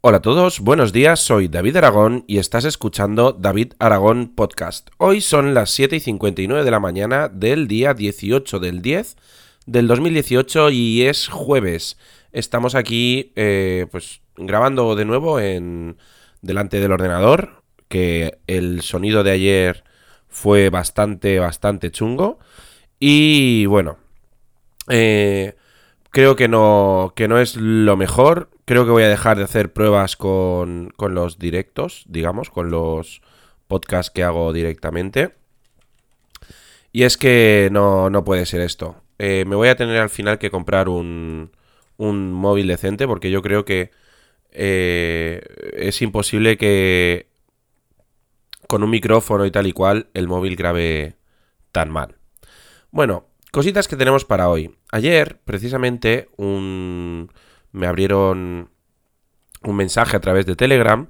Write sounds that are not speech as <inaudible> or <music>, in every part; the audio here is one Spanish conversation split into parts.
Hola a todos, buenos días, soy David Aragón y estás escuchando David Aragón Podcast. Hoy son las 7 y 59 de la mañana del día 18 del 10 del 2018 y es jueves. Estamos aquí eh, pues grabando de nuevo en delante del ordenador, que el sonido de ayer fue bastante, bastante chungo. Y bueno, eh, creo que no, que no es lo mejor. Creo que voy a dejar de hacer pruebas con, con los directos, digamos, con los podcasts que hago directamente. Y es que no, no puede ser esto. Eh, me voy a tener al final que comprar un, un móvil decente porque yo creo que eh, es imposible que con un micrófono y tal y cual el móvil grabe tan mal. Bueno, cositas que tenemos para hoy. Ayer, precisamente, un... me abrieron un mensaje a través de Telegram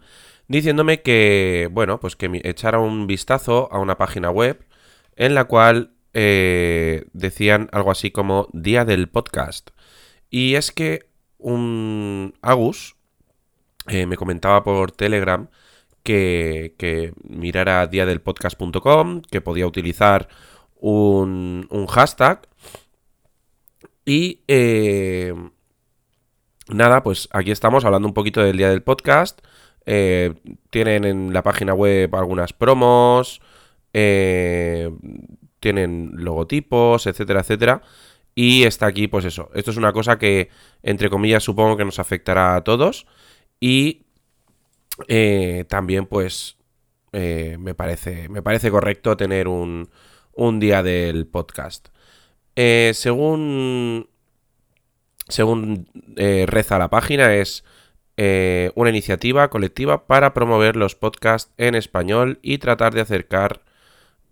diciéndome que, bueno, pues que echara un vistazo a una página web en la cual eh, decían algo así como Día del Podcast. Y es que un Agus eh, me comentaba por Telegram que, que mirara diadelpodcast.com, que podía utilizar un, un hashtag. Y eh, nada, pues aquí estamos hablando un poquito del día del podcast. Eh, tienen en la página web algunas promos, eh, tienen logotipos, etcétera, etcétera. Y está aquí, pues eso. Esto es una cosa que, entre comillas, supongo que nos afectará a todos. Y también, pues, me, parece, me parece correcto tener un, un día del podcast. Eh, según según eh, reza la página, es eh, una iniciativa colectiva para promover los podcasts en español y tratar de acercar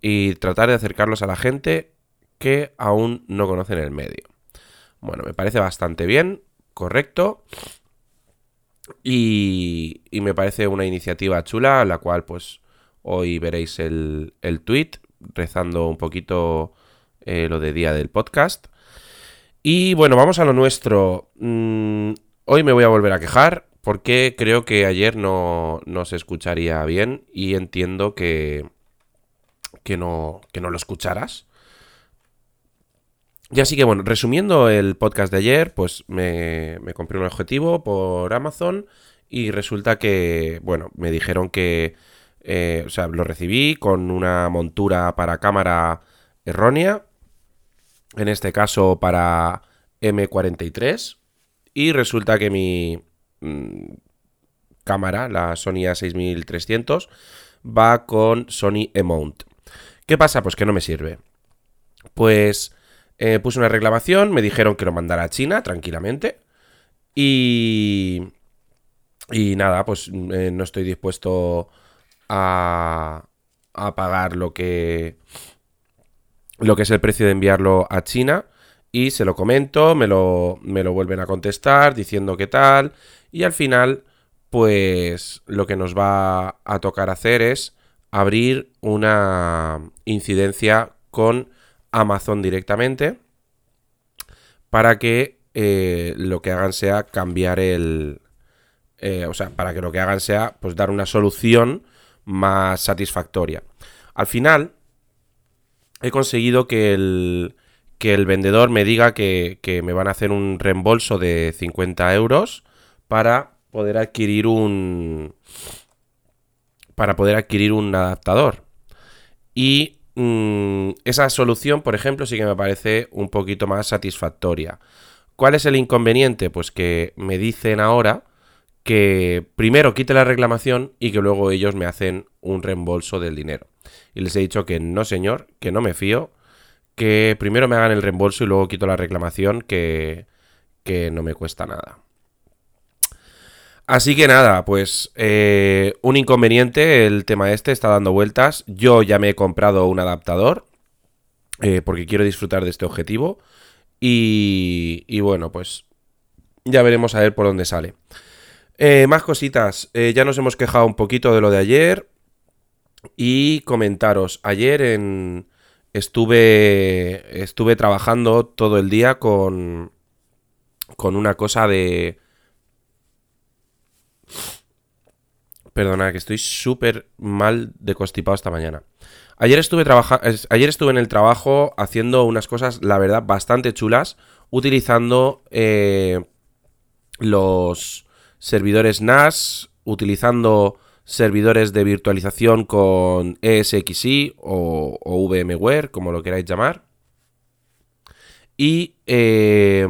y tratar de acercarlos a la gente que aún no conocen el medio. Bueno, me parece bastante bien, correcto. Y, me parece una iniciativa chula, la cual pues hoy veréis el, el tweet rezando un poquito eh, lo de día del podcast. Y bueno, vamos a lo nuestro. Mm, hoy me voy a volver a quejar porque creo que ayer no, no se escucharía bien y entiendo que, que, no, que no lo escucharas. Y así que bueno, resumiendo el podcast de ayer, pues me, me compré un objetivo por Amazon y resulta que, bueno, me dijeron que eh, o sea, lo recibí con una montura para cámara errónea, en este caso para M43, y resulta que mi mm, cámara, la Sony A6300, va con Sony E-Mount. ¿Qué pasa? Pues que no me sirve. Pues eh, puse una reclamación, me dijeron que lo mandara a China tranquilamente. Y. Y nada, pues eh, no estoy dispuesto a, a pagar lo que, lo que es el precio de enviarlo a China. Y se lo comento, me lo, me lo vuelven a contestar diciendo qué tal. Y al final, pues lo que nos va a tocar hacer es abrir una incidencia con Amazon directamente para que eh, lo que hagan sea cambiar el... Eh, o sea, para que lo que hagan sea pues dar una solución más satisfactoria. Al final, he conseguido que el, que el vendedor me diga que, me van a hacer un reembolso de 50 euros para poder adquirir un para poder adquirir un adaptador y mm, esa solución por ejemplo sí que me parece un poquito más satisfactoria ¿cuál es el inconveniente? pues que me dicen ahora que primero quite la reclamación y que luego ellos me hacen un reembolso del dinero. Y les he dicho que no, señor, que no me fío, que primero me hagan el reembolso y luego quito la reclamación, que, que no me cuesta nada. Así que nada, pues eh, un inconveniente, el tema este está dando vueltas. Yo ya me he comprado un adaptador eh, porque quiero disfrutar de este objetivo. Y, y bueno, pues ya veremos a ver por dónde sale. Eh, más cositas. Eh, ya nos hemos quejado un poquito de lo de ayer. Y comentaros. Ayer. Estuve. Estuve trabajando todo el día con. Con una cosa de. Perdona, que estoy súper mal de constipado esta mañana. Ayer estuve, ayer estuve en el trabajo haciendo unas cosas, la verdad, bastante chulas, utilizando eh, los servidores NAS, utilizando servidores de virtualización con ESXi o, VMware, como lo queráis llamar. Y eh,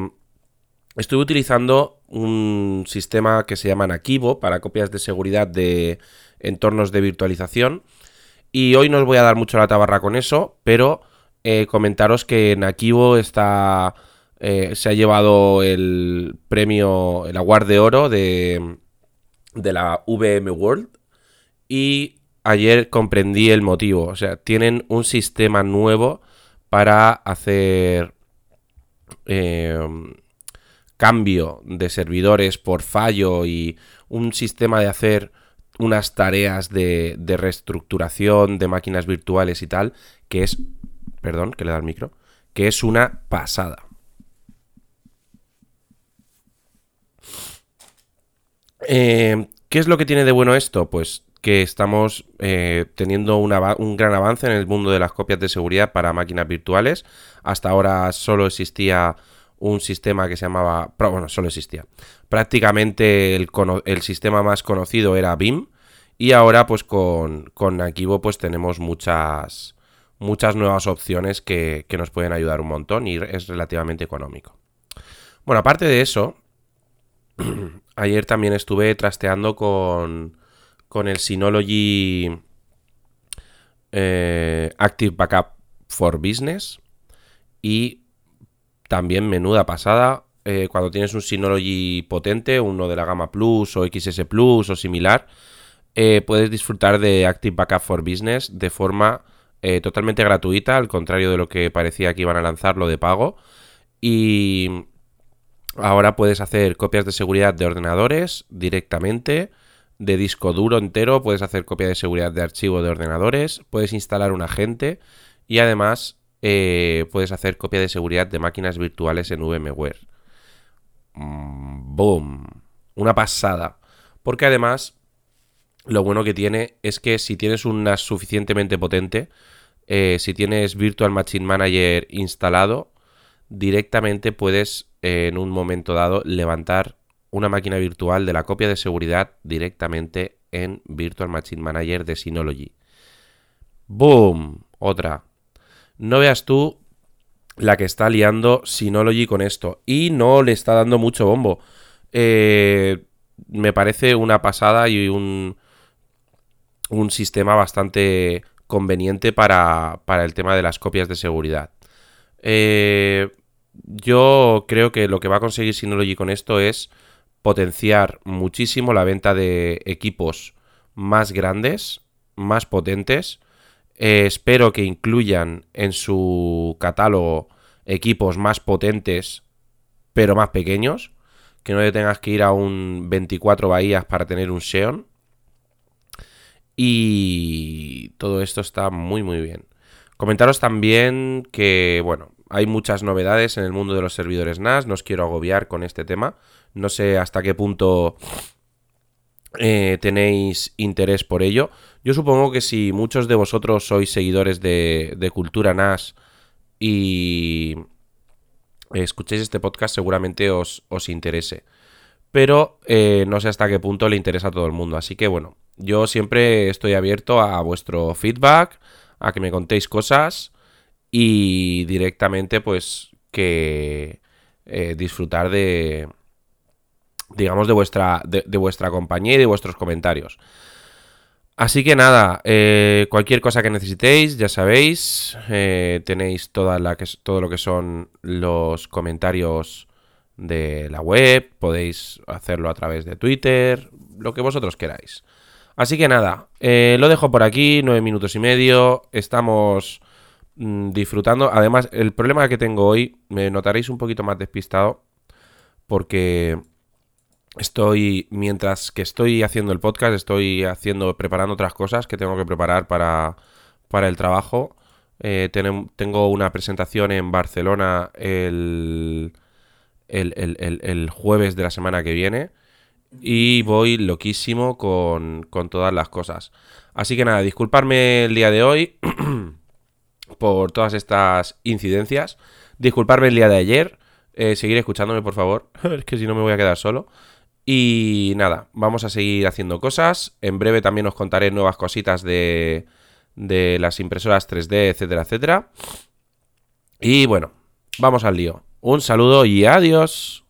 estuve utilizando un sistema que se llama Nakivo para copias de seguridad de entornos de virtualización. Y hoy no os voy a dar mucho la tabarra con eso, pero eh, comentaros que Nakivo está, eh, se ha llevado el premio, el Award de Oro de, de la VM World. Y ayer comprendí el motivo. O sea, tienen un sistema nuevo para hacer eh, cambio de servidores por fallo y un sistema de hacer unas tareas de, reestructuración de máquinas virtuales y tal, que es, perdón, que le da el micro, que es una pasada. Eh, ¿Qué es lo que tiene de bueno esto? Pues que estamos eh, teniendo un gran avance en el mundo de las copias de seguridad para máquinas virtuales. Hasta ahora solo existía un sistema que se llamaba, bueno, solo existía. Prácticamente el, sistema más conocido era BIM y ahora pues con, con pues tenemos muchas, muchas nuevas opciones que, que nos pueden ayudar un montón y es relativamente económico. Bueno, aparte de eso, <clears throat> ayer también estuve trasteando con, con el Synology eh, Active Backup for Business y también menuda pasada. Eh, cuando tienes un Synology potente, uno de la gama Plus o XS Plus o similar, eh, puedes disfrutar de Active Backup for Business de forma totalmente gratuita, al contrario de lo que parecía que iban a lanzarlo de pago. Y ahora puedes hacer copias de seguridad de ordenadores directamente, de disco duro entero, puedes hacer copia de seguridad de archivo de ordenadores, puedes instalar un agente y además eh, puedes hacer copia de seguridad de máquinas virtuales en VMware. Mm, ¡Boom! Una pasada. Porque además, lo bueno que tiene es que si tienes una suficientemente potente, eh, si tienes Virtual Machine Manager instalado, directamente puedes en un momento dado levantar una máquina virtual de la copia de seguridad directamente en Virtual Machine Manager de Synology. ¡Boom! Otra. No veas tú la que está liando Synology con esto. Y no le está dando mucho bombo. Eh, me parece una pasada y un, un sistema bastante conveniente para, para, el tema de las copias de seguridad. Eh, yo creo que lo que va a conseguir Synology con esto es potenciar muchísimo la venta de equipos más grandes, más potentes eh, espero que incluyan en su catálogo equipos más potentes, pero más pequeños. Que no tengas que ir a un 24 bahías para tener un Xeon. Y todo esto está muy, muy bien. Comentaros también que, bueno, hay muchas novedades en el mundo de los servidores NAS. No os quiero agobiar con este tema. No sé hasta qué punto eh, tenéis interés por ello. Yo supongo que si muchos de vosotros sois seguidores de, Cultura NAS y escuchéis este podcast, seguramente os, interese. Pero eh, no sé hasta qué punto le interesa a todo el mundo. Así que bueno, yo siempre estoy abierto a vuestro feedback, a que me contéis cosas y directamente pues que eh, disfrutar de, digamos, de vuestra, de, vuestra compañía y de vuestros comentarios. Así que nada, eh, cualquier cosa que necesitéis, ya sabéis, eh, tenéis toda la que, todo lo que son los comentarios de la web, podéis hacerlo a través de Twitter, lo que vosotros queráis. Así que nada, lo dejo por aquí, nueve minutos y medio, estamos mm, disfrutando. Además, el problema que tengo hoy, me notaréis un poquito más despistado, porque Estoy, mientras que estoy haciendo el podcast, estoy haciendo, preparando otras cosas que tengo que preparar para, para el trabajo. Eh, tengo una presentación en Barcelona el, el, jueves de la semana que viene. y voy loquísimo con, con todas las cosas. Así que nada, disculparme el día de hoy <clears throat> por todas estas incidencias. Disculparme el día de ayer. Eh, seguir escuchándome, por favor. <laughs> es que si no me voy a quedar solo. Y nada, vamos a seguir haciendo cosas. En breve también os contaré nuevas cositas de, de las impresoras 3D, etcétera, etcétera. Y bueno, vamos al lío. Un saludo y adiós.